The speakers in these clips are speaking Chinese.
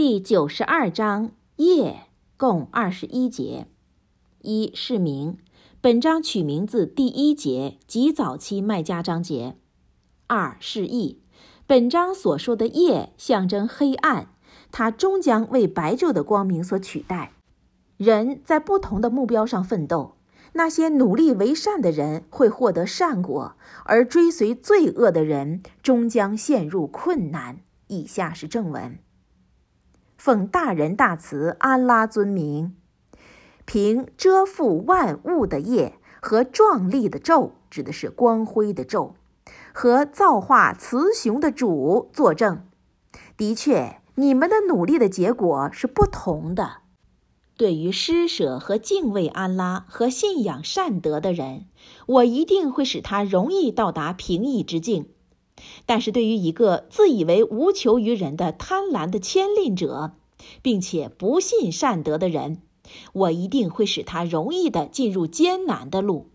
第九十二章夜共二十一节。一是名，本章取名字第一节及早期麦加章节。二是义，本章所说的夜象征黑暗，它终将为白昼的光明所取代。人在不同的目标上奋斗，那些努力为善的人会获得善果，而追随罪恶的人终将陷入困难。以下是正文：奉大仁大慈安拉尊名，凭遮覆万物的业和壮丽的昼，指的是光辉的昼，和造化雌雄的主作证。的确，你们的努力的结果是不同的。对于施舍和敬畏安拉和信仰善德的人，我一定会使他容易到达平易之境；但是对于一个自以为无求于人的贪婪的牵令者，并且不信善德的人，我一定会使他容易的进入艰难的路。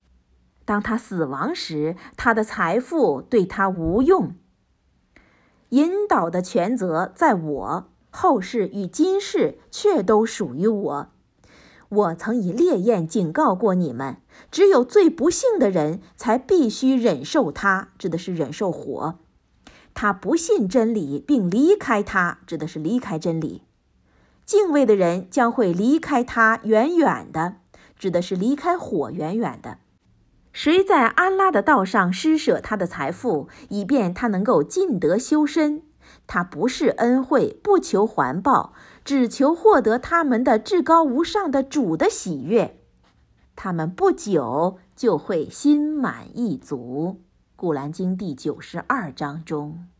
当他死亡时，他的财富对他无用。引导的权责在我，后世与今世却都属于我。我曾以烈焰警告过你们，只有最不幸的人才必须忍受它，指的是忍受火。他不信真理并离开它，指的是离开真理。敬畏的人将会离开它远远的，指的是离开火远远的。谁在安拉的道上施舍他的财富，以便他能够尽德修身？他不是恩惠，不求环报，只求获得他们的至高无上的主的喜悦。他们不久就会心满意足。古兰经第九十二章中。